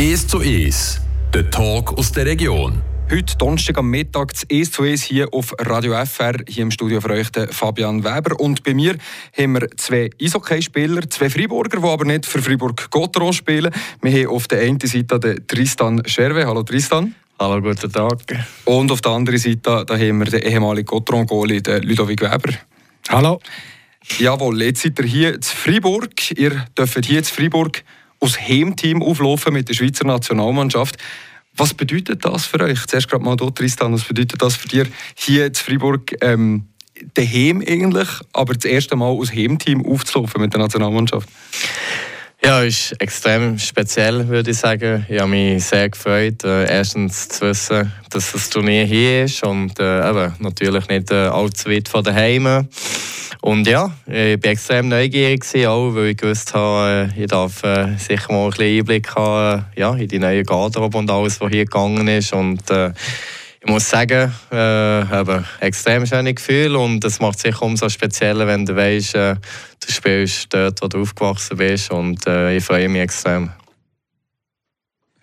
1 zu 1, der Talk aus der Region. Heute Donnerstag am Mittag das 1 zu 1 hier auf Radio FR, hier im Studio für euch Fabian Weber. Und bei mir haben wir zwei Eishockey-Spieler, zwei Freiburger, die aber nicht für Fribourg-Gotteron spielen. Wir haben auf der einen Seite den Tristan Scherwe. Hallo Tristan. Hallo, guten Tag. Und auf der anderen Seite da haben wir den ehemaligen Gotteron-Goalie, Ludovic Weber. Hallo. Jawohl, jetzt seid ihr hier in Freiburg. Ihr dürft hier in Freiburg aus Heimteam auflaufen mit der Schweizer Nationalmannschaft. Was bedeutet das für euch? Zuerst gerade mal dort, Tristan, was bedeutet das für dich hier in Freiburg ähm, daheim eigentlich, aber das erste Mal aus Heimteam aufzulaufen mit der Nationalmannschaft? Ja, ist extrem speziell, würde ich sagen. Ich habe mich sehr gefreut, äh, erstens zu wissen, dass das Turnier hier ist und äh, eben, natürlich nicht äh, allzu weit von daheim. Und ja, ich war extrem neugierig, auch, weil ich gewusst habe, äh, ich darf äh, sicher mal ein bisschen Einblick haben ja, in die neue Garderobe und alles, was hier gegangen ist. Und, äh, ich muss sagen, äh, eben, extrem schönes Gefühl und es macht sich umso spezieller, wenn du weißt, äh, du spielst dort, wo du aufgewachsen bist und äh, ich freue mich extrem.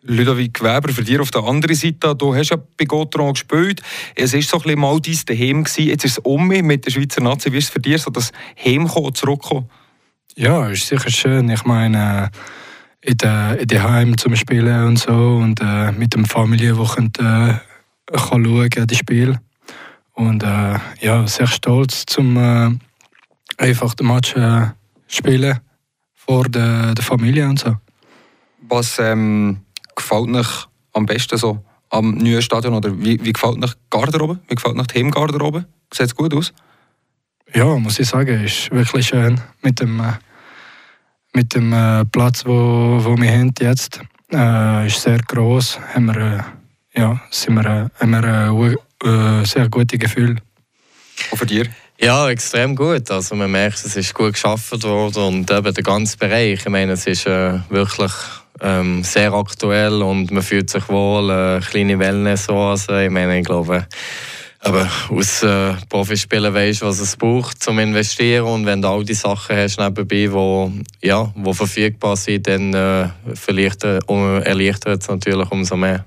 Ludovic Weber, für dich auf der anderen Seite, du hast ja bei Gotron gespielt. Es war so ein bisschen mal dein Daheim. Gewesen. Jetzt ist es um mit der Schweizer Nazi. Wie ist es für dich, so das Heimkommen, zurückkommen? Ja, ist sicher schön. Ich meine, in der, in der Heim zum Spielen und so und äh, mit der Familie, die äh, kann schauen, das Spiel. Und äh, ja, sehr stolz, zum äh, einfach den Match äh, spielen vor der, der Familie und so. Was ähm, gefällt euch am besten so am neuen Stadion? Oder wie, wie gefällt euch die Garderobe? Wie gefällt euch die Heimgarderobe? Sieht es gut aus? Ja, muss ich sagen, ist wirklich schön mit dem, äh, mit dem äh, Platz, wo, wo wir haben jetzt. Äh, ist sehr groß. Haben wir, äh, ja, sind wir, äh, haben wir äh, sehr gute Gefühl. Und für dich? Ja, extrem gut. Also man merkt, es ist gut geschaffen worden und eben der ganze Bereich. Ich meine, es ist äh, wirklich ähm, sehr aktuell und man fühlt sich wohl. Äh, kleine Wellness also Ich meine, ich glaube, aber aus äh, Profispielen weißt du, was es braucht zum Investieren und wenn du all die Sachen hast nebenbei, wo ja, wo verfügbar sind, dann äh, erleichtert es natürlich umso mehr.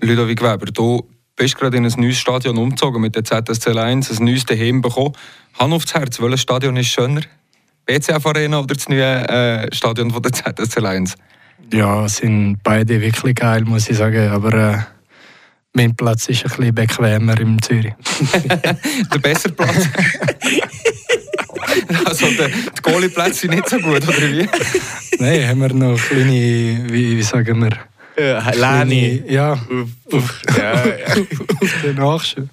Ludovic Weber, du bist gerade in ein neues Stadion umgezogen mit der ZSC 1, ein neues Daheim bekommen. Hand aufs Herz, welches Stadion ist schöner? BCF Arena oder das neue äh, Stadion von der ZSC 1? Ja, sind beide wirklich geil, muss ich sagen. Aber äh, mein Platz ist ein bisschen bequemer in Zürich. der bessere Platz? also der, die Goalie-Plätze sind nicht so gut, oder wie? Nein, haben wir noch kleine, wie, wie sagen wir, Lani. Ja. Ja, ja. den Nachschub.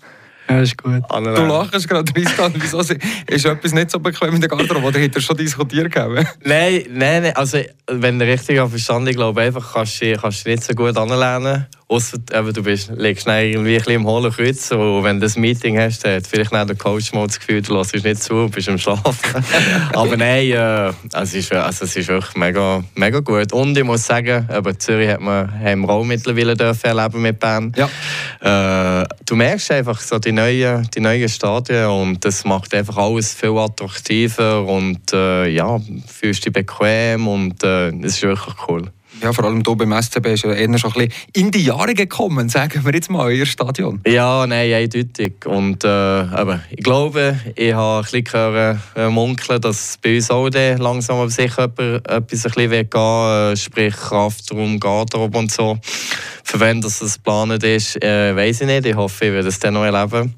Ja, ist gut. Du lachst gerade, Tristan. Wieso ist etwas nicht so bequem in der Garderobe? Oder hättest du schon diskutiert gegeben? Nein, nein, nein. Also, wenn du richtig verstanden glaube einfach kannst du kannst nicht so gut anlernen. Ausser du bist, liegst irgendwie ein bisschen im hohlen Kreuz und wenn du ein Meeting hast, dann hat vielleicht nicht der Coach mal das Gefühl, du lässt nicht zu und bist am Schlafen. Aber nein, äh, es, ist, also, es ist wirklich mega, mega gut. Und ich muss sagen, aber Zürich hat man, haben wir auch mittlerweile dürfen erleben mit Bern. Ja. Äh, du merkst einfach so die neuen, die neuen Stadien und das macht einfach alles viel attraktiver und äh, ja, fühlst dich bequem und äh, es ist wirklich cool ja, vor allem hier beim SCB ist ja eher schon ein bisschen in die Jahre gekommen, sagen wir jetzt mal, Ihr Stadion. Ja, nein, eindeutig. Und äh, aber ich glaube, ich habe ein bisschen gehört, äh, munkeln, dass bei uns auch langsam aber sicher etwas ein bisschen gehen äh, sprich Kraftraum, Garderobe und so. Für wen das geplant ist, äh, weiß ich nicht. Ich hoffe, ich werde es dann noch erleben.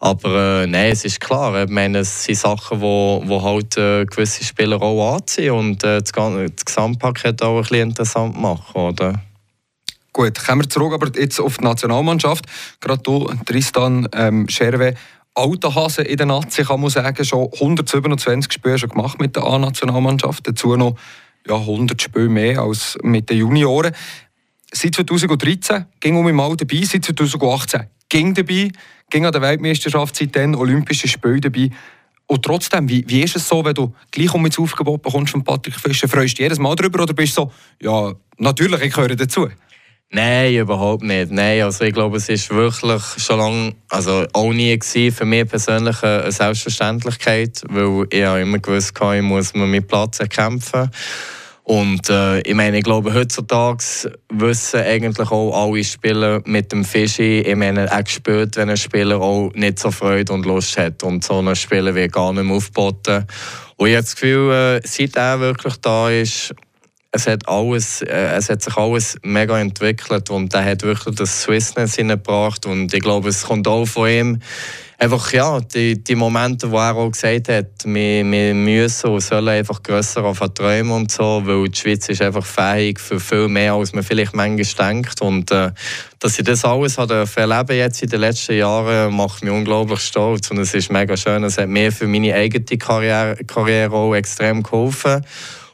Aber äh, nein, es ist klar. Ich meine, es sind Sachen, wo, wo halt äh, gewisse Spieler auch anziehen und äh, das, das Gesamtpaket auch ein bisschen interessant machen, oder? Gut, kommen wir zurück aber jetzt auf die Nationalmannschaft. Gerade du, Tristan ähm, Scherwe, alter Hase in der Nazi, kann man sagen, schon 127 Spiele schon gemacht mit der A-Nationalmannschaft. Dazu noch ja, 100 Spiele mehr als mit den Junioren. Seit 2013 ging um mal dabei, seit 2018 ging dabei, ging an der Weltmeisterschaft seitdem Olympische Spiele dabei. Und trotzdem, wie, wie ist es so, wenn du gleich um ins Aufgebot bekommst von Patrick Fischer? Freust du jedes Mal darüber oder bist du so, ja, natürlich, ich gehöre dazu? Nein, überhaupt nicht. Nein, also ich glaube, es ist wirklich schon lange, also auch nie gewesen, für mich persönlich eine Selbstverständlichkeit, weil ich immer gewusst habe, ich muss meinen Platz erkämpfen. Und äh, ich meine, ich glaube, heutzutage wissen eigentlich auch alle Spieler mit dem Fischi, ich meine, er spürt, wenn ein Spieler auch nicht so Freude und Lust hat. Und so ein Spieler wird gar nicht mehr aufgeboten. Und ich habe das Gefühl, äh, seit er wirklich da ist, es hat, alles, äh, es hat sich alles mega entwickelt und er hat wirklich das Swissness hineingebracht. Und ich glaube, es kommt auch von ihm einfach ja, die, die Momente, wo er auch gesagt hat, wir, wir müssen und sollen einfach grösser verträumen und so, weil die Schweiz ist einfach fähig für viel mehr, als man vielleicht manchmal denkt. Und äh, dass ich das alles habe erleben jetzt in den letzten Jahren, macht mich unglaublich stolz und es ist mega schön. Es hat mir für meine eigene Karriere, Karriere auch extrem geholfen.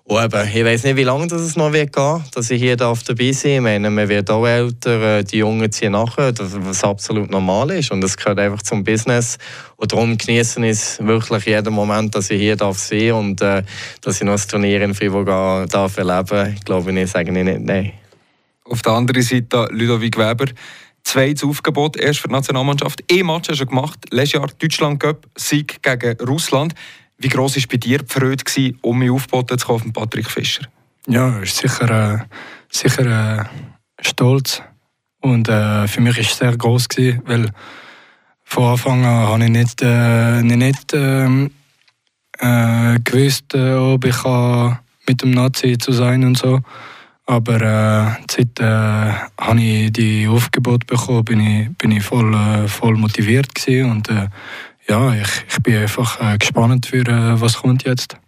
Und eben, ich weiß nicht, wie lange das es noch wird gehen, dass ich hier darf dabei sein darf. Ich meine, man wird auch älter, äh, die Jungen ziehen nachher, was absolut normal ist. Und das gehört einfach zum Business. Und darum genießen ich wirklich jeden Moment, dass ich hier darf sein und äh, dass ich noch das Turnier in Fribourg darf erleben Ich glaube, ich sage nicht nein. Auf der anderen Seite Ludovic Weber. Zweites Aufgebot, erst für die Nationalmannschaft. E-Match hast du gemacht. Letztes Jahr Deutschland Cup, Sieg gegen Russland. Wie groß war bei dir die Freude, gewesen, um mich aufgeboten zu kommen, Patrick Fischer? Ja, ist sicher, äh, sicher äh, stolz. Und äh, für mich war es sehr groß, gewesen, weil von Anfang an habe ich nicht, äh, nicht ähm, äh, gewusst, äh, ob ich mit dem Nazi zu sein und so. Aber äh, seit äh, habe ich die Aufgebot bekommen, bin ich, bin ich voll, äh, voll motiviert und äh, ja, ich, ich bin einfach äh, gespannt für äh, was kommt jetzt.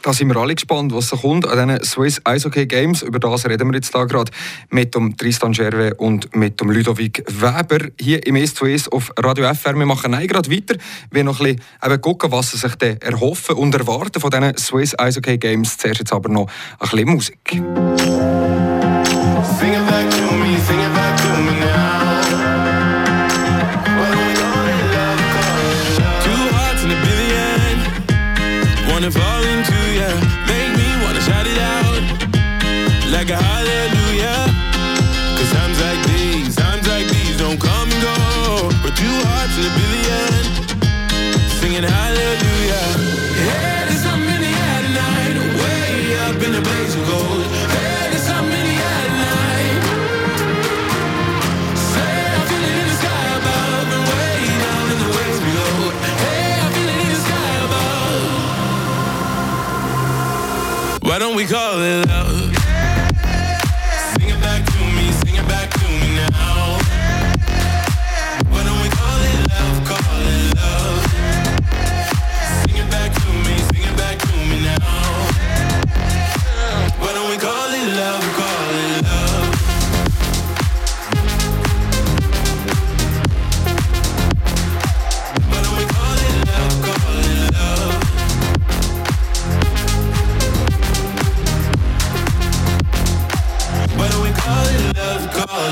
Da sind wir alle gespannt, was da kommt an diesen Swiss Eishockey Games. Über das reden wir jetzt da gerade mit dem Tristan Scherwe und mit dem Ludovic Weber hier im S2S auf Radio FR. Wir machen gerade weiter. Wir noch ein bisschen gucken, was sie sich denn erhoffen und erwarten von diesen Swiss Eishockey Games. Zuerst jetzt aber noch ein bisschen Musik. Why don't we call it love?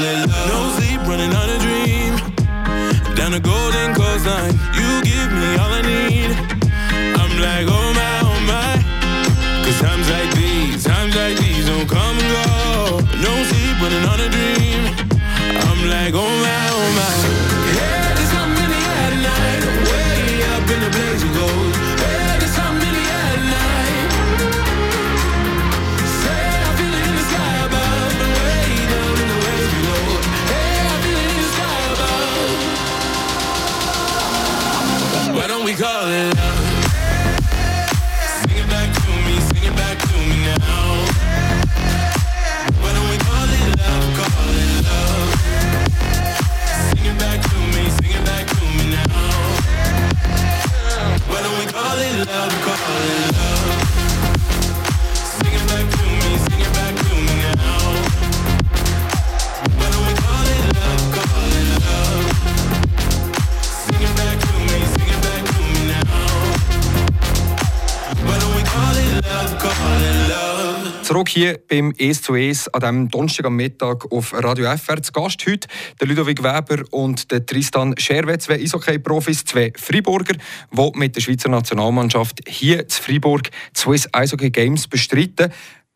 Love? No sleep, running on a dream. Down the golden coastline, you give me all I need. Zurück hier beim «Es zu Es» an diesem Donnerstag am Mittag auf Radio FR. Zu Gast heute der Ludovic Weber und der Tristan Scherwe, zwei Eishockey-Profis, zwei Freiburger, die mit der Schweizer Nationalmannschaft hier zu Freiburg die Swiss Eishockey Games bestreiten.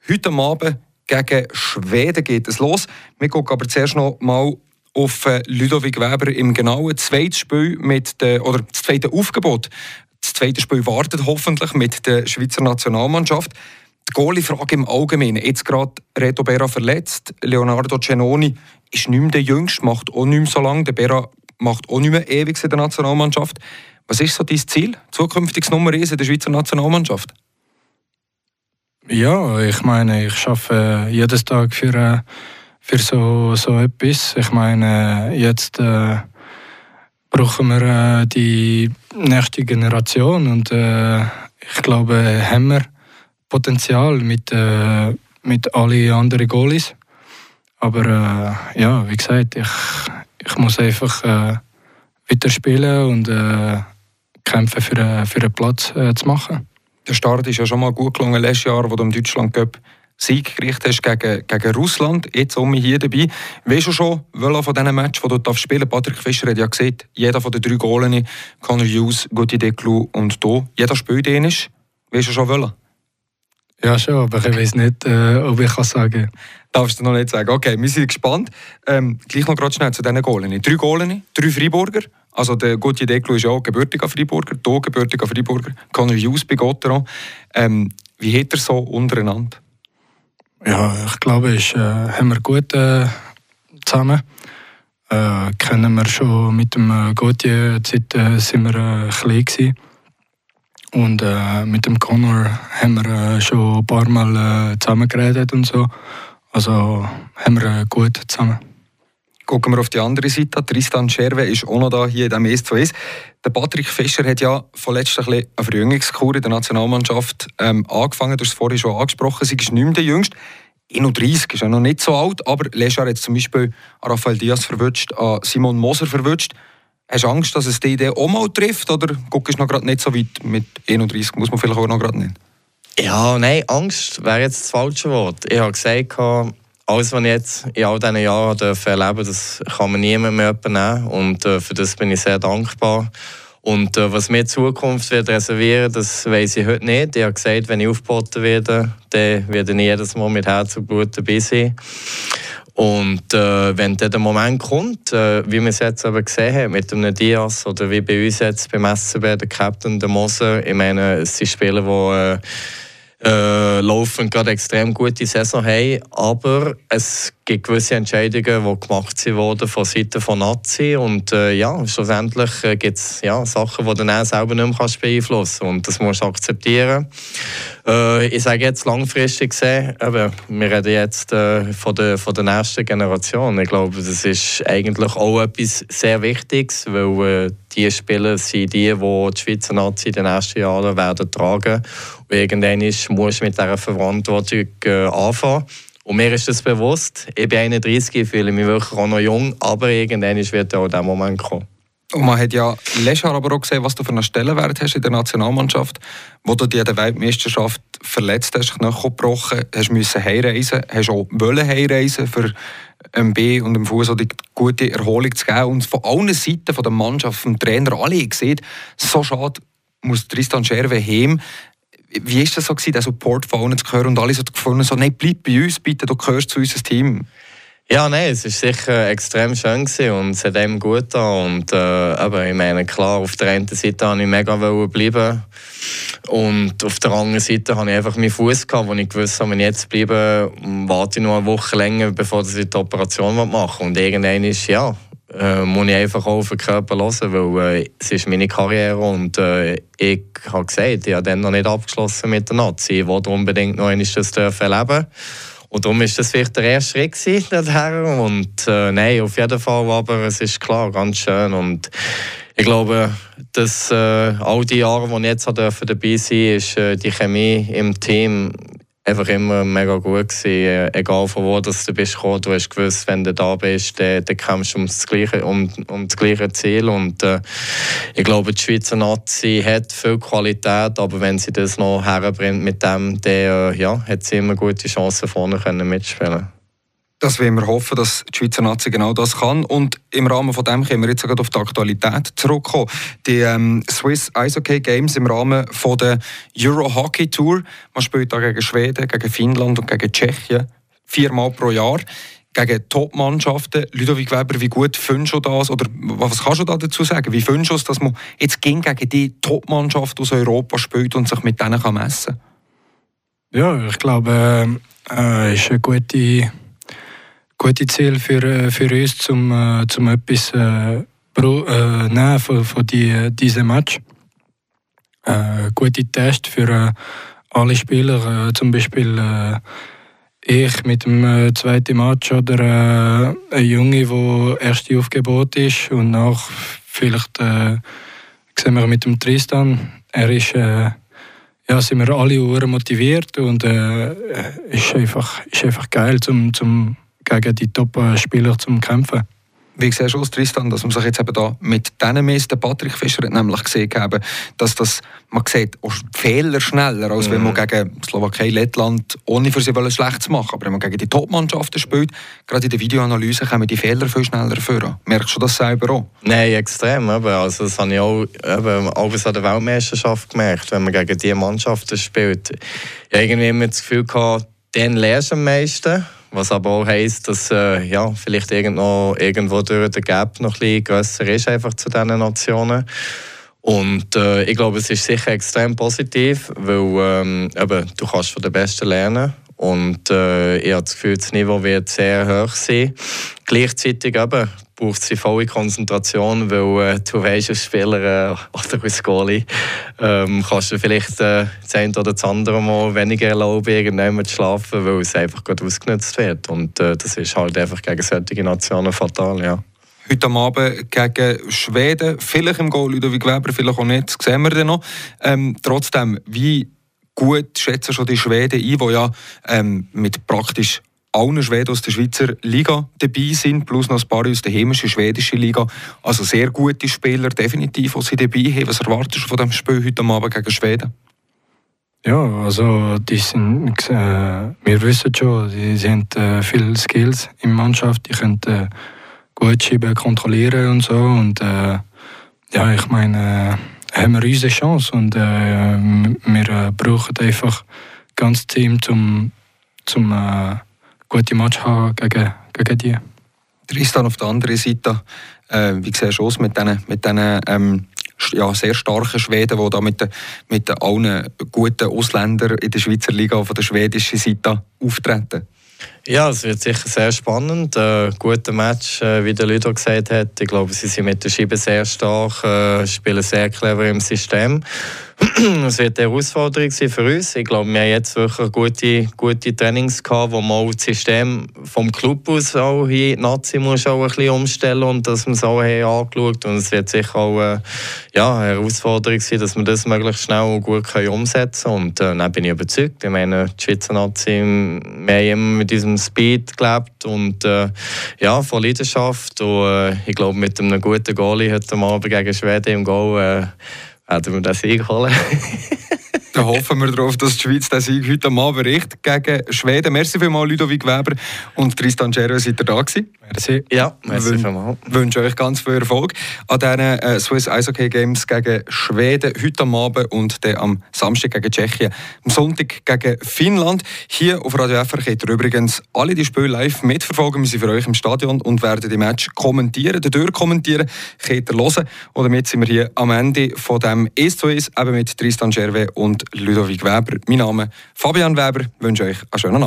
Heute Abend gegen Schweden geht es los. Wir gucken aber zuerst noch mal auf äh, Ludovic Weber im genauen zweiten Spiel mit der, oder das zweite Aufgebot. Das zweite Spiel wartet hoffentlich mit der Schweizer Nationalmannschaft. Die Goalie-Frage im Allgemeinen. Jetzt gerade Reto Berra verletzt. Leonardo Cenoni ist nicht mehr der Jüngste, macht auch nicht mehr so lange. Der Berra macht auch nicht mehr ewig in der Nationalmannschaft. Was ist so dein Ziel? Zukünftiges Nummer 1 in der Schweizer Nationalmannschaft? Ja, ich meine, ich arbeite jeden Tag für, äh, für so, so etwas. Ich meine, jetzt äh, brauchen wir äh, die nächste Generation und äh, ich glaube, haben wir Potenzial mit, äh, mit allen anderen Goalies. Aber äh, ja, wie gesagt, ich, ich muss einfach äh, weiter spielen und äh, kämpfen für, äh, für einen Platz äh, zu machen. Der Start ist ja schon mal gut gelungen letztes Jahr, wo du im Deutschland Cup Sieg gerichtet hast gegen, gegen Russland. Jetzt um hier dabei. Weißt du schon, welcher von diesen Matches, die du spielen darfst? Patrick Fischer hat ja gesehen, jeder von den drei Goalen, Conor Hughes, Guti Deklu und du, jeder spielt den ist. Weißt du schon, welcher? Ja, schon, aber ich weiß nicht, äh, ob ich kann sagen Darfst du noch nicht sagen. Okay, wir sind gespannt. Ähm, gleich noch gerade schnell zu diesen Goalen. Drei Goalen, drei Freiburger. Also der Gauthier Deklu ist ja auch gebürtiger Freiburger, hier gebürtiger Freiburger. Conor Hughes bei Gotteron. Ähm, wie hat er so untereinander? Ja, ich glaube, ist, äh, haben wir gut äh, zusammen. Äh, kennen wir schon mit dem äh, Gauthier, seit äh, sind wir äh, klein gewesen. Und äh, mit dem Connor haben wir äh, schon ein paar Mal äh, zusammengeredet und so. Also haben wir äh, gut zusammen. Gucken wir auf die andere Seite. Tristan Scherwe ist auch noch da hier in diesem s 2 Der Patrick Fischer hat ja vorletzt ein eine Verjüngungskur in der Nationalmannschaft ähm, angefangen. Du hast es vorhin schon angesprochen. Sie ist nicht mehr der Jüngste. 31 ist ja noch nicht so alt, aber letztes Jahr hat zum Beispiel Rafael Diaz verwünscht, Simon Moser verwünscht. Hast du Angst, dass es die Idee auch mal trifft oder guckst du noch gerade nicht so weit mit 31? Muss man vielleicht auch noch gerade nennen. Ja, nein, Angst wäre jetzt das falsche Wort. Ich habe gesagt, alles, was ich jetzt in all diesen Jahren erleben durfte, das kann man niemand mehr nehmen. Und äh, für das bin ich sehr dankbar. Und äh, was mir in Zukunft wird reservieren das weiß ich heute nicht. Ich habe gesagt, wenn ich aufgeboten werde, dann werde ich jedes Mal mit Herz und Blut dabei sein. Und äh, wenn dann der Moment kommt, äh, wie wir es jetzt aber gesehen haben, mit einem Diaz oder wie bei uns jetzt beim SCB, der Captain, der Moser, ich meine, es sind Spieler, die äh, laufen gerade extrem gute Saison haben, aber es gibt gewisse Entscheidungen, die gemacht wurden von Seiten von Nazi und äh, ja, schlussendlich äh, gibt es ja, Sachen, die du dann selber nicht mehr beeinflussen kannst und das musst du akzeptieren. Äh, ich sage jetzt langfristig gesehen, aber wir reden jetzt äh, von, der, von der nächsten Generation. Ich glaube, das ist eigentlich auch etwas sehr Wichtiges, weil äh, die Spieler sind die, die die Schweizer Nazi in den nächsten Jahren werden tragen. Und irgendwann musst du mit dieser Verantwortung äh, anfangen. Und mir ist das bewusst. Ich bin 31, ich fühle mich wirklich auch noch jung, aber irgendwann wird auch der Moment kommen. Und man hat ja letztes aber auch gesehen, was du für einen Stellenwert hast in der Nationalmannschaft, wo du dir der Weltmeisterschaft verletzt hast, Knochen gebrochen, hast müssen heimreisen, hast auch wollen heimreisen für MB und dem Fuß die gute Erholung zu geben. Und von allen Seiten von der Mannschaft, vom Trainer, alle gesehen, so schade muss Tristan Scherwe heim. Wie war das so, den Support von allen zu hören und alle so gefunden, so, nein, bleib bei uns bitte, du gehörst zu unserem Team? Ja, nein, es war sicher extrem schön und es hat ihm gut getan. Und, äh, aber ich meine, klar, auf der einen Seite wollte ich mega bleiben. Und auf der anderen Seite hatte ich einfach meinen Fuß gehabt, wo ich gewusst habe, wenn ich jetzt bleibe, warte ich noch eine Woche länger, bevor ich die Operation machen Und irgendwann ist, ja, äh, muss ich einfach auch auf den Körper hören, weil äh, es ist meine Karriere und äh, ich habe gesagt, ich habe dann noch nicht abgeschlossen mit der Nazi. Ich wollte unbedingt noch einmal das erleben. Und darum war das vielleicht der erste Schritt dorthin. Und äh, nein, auf jeden Fall, aber es ist klar, ganz schön. Und ich glaube, dass äh, all die Jahre, die ich jetzt dabei sein durfte, ist äh, die Chemie im Team einfach immer mega gut gewesen. Äh, egal von wo das du bist gekommen, du hast gewusst, wenn du da bist, dann, dann kämpfst du um das gleiche, um, um das gleiche Ziel. Und äh, ich glaube, die Schweizer Nazi hat viel Qualität, aber wenn sie das noch herbringt mit dem, dann äh, ja, hat sie immer gute Chancen vorne können mitspielen das wollen wir hoffen, dass die Schweizer Nazi genau das kann. Und im Rahmen von dem können wir jetzt sogar auf die Aktualität zurückkommen. Die ähm, Swiss Eishockey Games im Rahmen von der Euro Hockey Tour. Man spielt da gegen Schweden, gegen Finnland und gegen Tschechien. Viermal pro Jahr. Gegen Top-Mannschaften. Ludovic Weber, wie gut findest du das? Oder was kannst du da dazu sagen? Wie findest du es, dass man jetzt gegen die Top-Mannschaft aus Europa spielt und sich mit denen messen kann? Ja, ich glaube, äh, ist ein gute, gute Ziel für, äh, für uns, zum, äh, zum etwas äh, pro, äh, nehmen von, von die, diesem Match. Äh, gute Test für äh, alle Spieler, äh, zum Beispiel ich mit dem zweiten Match oder ein Junge, der erste Aufgebot ist und nach vielleicht sehen wir mit dem Tristan, er ist ja, sind wir alle motiviert und äh, ist, einfach, ist einfach geil, zum, zum gegen die Top-Spieler zu kämpfen. Wie siehst du aus, Tristan, dass man sich jetzt eben da mit diesen Meisten, Patrick Fischer hat nämlich gesehen haben, dass das, man sieht auch Fehler schneller, als mhm. wenn man gegen Slowakei, Lettland, ohne für sie schlecht zu machen, aber wenn man gegen die Top-Mannschaften spielt, gerade in der Videoanalyse kommen die Fehler viel schneller vor. Merkst du das selber auch? Nein, extrem. Also das habe ich auch eben, auch an der Weltmeisterschaft gemerkt, wenn man gegen diese Mannschaften spielt. Ich habe irgendwie immer das Gefühl gehabt, den lernst du am meisten was aber auch heisst, dass äh, ja, vielleicht irgendwo, irgendwo durch der Gap noch ein bisschen grösser ist einfach zu diesen Nationen. Und äh, ich glaube, es ist sicher extrem positiv, weil ähm, eben, du kannst von den Besten lernen und äh, ich habe das Gefühl, das Niveau wird sehr hoch sein. Gleichzeitig eben, braucht sie volle Konzentration, weil äh, du weißt, als Spieler äh, oder als Goalie ähm, kannst du vielleicht äh, das eine oder das andere Mal weniger erlauben, irgendwann zu schlafen, weil es einfach gut ausgenutzt wird. Und äh, das ist halt einfach gegen solche Nationen fatal, ja. Heute am Abend gegen Schweden, vielleicht im Goal Ludovic Weber, vielleicht auch nicht, das sehen wir dann noch. Ähm, trotzdem, wie gut schätzen schon die Schweden ein, die ja ähm, mit praktisch allen Schweden aus der Schweizer Liga dabei sind, plus noch ein paar aus der heimischen schwedischen Liga. Also sehr gute Spieler, definitiv, die sie dabei haben. Was erwartest du von dem Spiel heute Abend gegen Schweden? Ja, also die sind, äh, wir wissen schon, sie, haben äh, viele Skills in der Mannschaft, die können äh, gut schieben, kontrollieren und so. Und äh, ja, ich meine, haben wir unsere Chance und äh, wir äh, brauchen einfach ganz Team zum, zum gute Match haben gegen, gegen die. Tristan auf der anderen Seite, äh, wie siehst du aus mit diesen mit den, ähm, ja, sehr starken Schweden, die da mit, den, mit den allen guten Ausländern in der Schweizer Liga von der schwedischen Seite auftreten? Ja, es wird sicher sehr spannend. Äh, guter Match, äh, wie der Ludo gesagt hat. Ich glaube, sie sind mit der Schiebe sehr stark, äh, spielen sehr clever im System. Es wird eine Herausforderung sein für uns. Ich glaube, wir haben jetzt wirklich gute, gute Trainings gehabt, wo man auch das System vom Club aus auch hier Nazi muss auch ein bisschen umstellen und dass wir es auch haben angeschaut Und es wird sicher auch äh, ja, eine Herausforderung sein, dass wir das möglichst schnell und gut können umsetzen können. Und äh, dann bin ich überzeugt. Ich meine, die Schweizer Nazi, wir haben immer mit diesem Speed gelebt und äh, ja, von Leidenschaft. Und äh, ich glaube, mit einem guten Goalie heute Abend gegen Schweden im Goal äh, werden wir den Sieg holen. Dann hoffen wir darauf, dass die Schweiz den Sieg heute am Abend berichtet gegen Schweden. Merci vielmals, Ludovic Weber und Tristan Gerwe, seid ihr da gewesen. Merci. Ja, merci vielmals. Ich wünsche euch ganz viel Erfolg an diesen äh, Swiss Eishockey Games gegen Schweden heute am Abend und dann am Samstag gegen Tschechien, am Sonntag gegen Finnland. Hier auf Radio FR könnt ihr übrigens alle die Spiele live mitverfolgen. Wir sind für euch im Stadion und werden die Match kommentieren, dadurch kommentieren, könnt ihr hören. Und damit sind wir hier am Ende von dem 1 zu 1, eben mit Tristan Gerwe und Ludovic Weber. Mein Name Fabian Weber. Ich wünsche euch einen schönen Abend.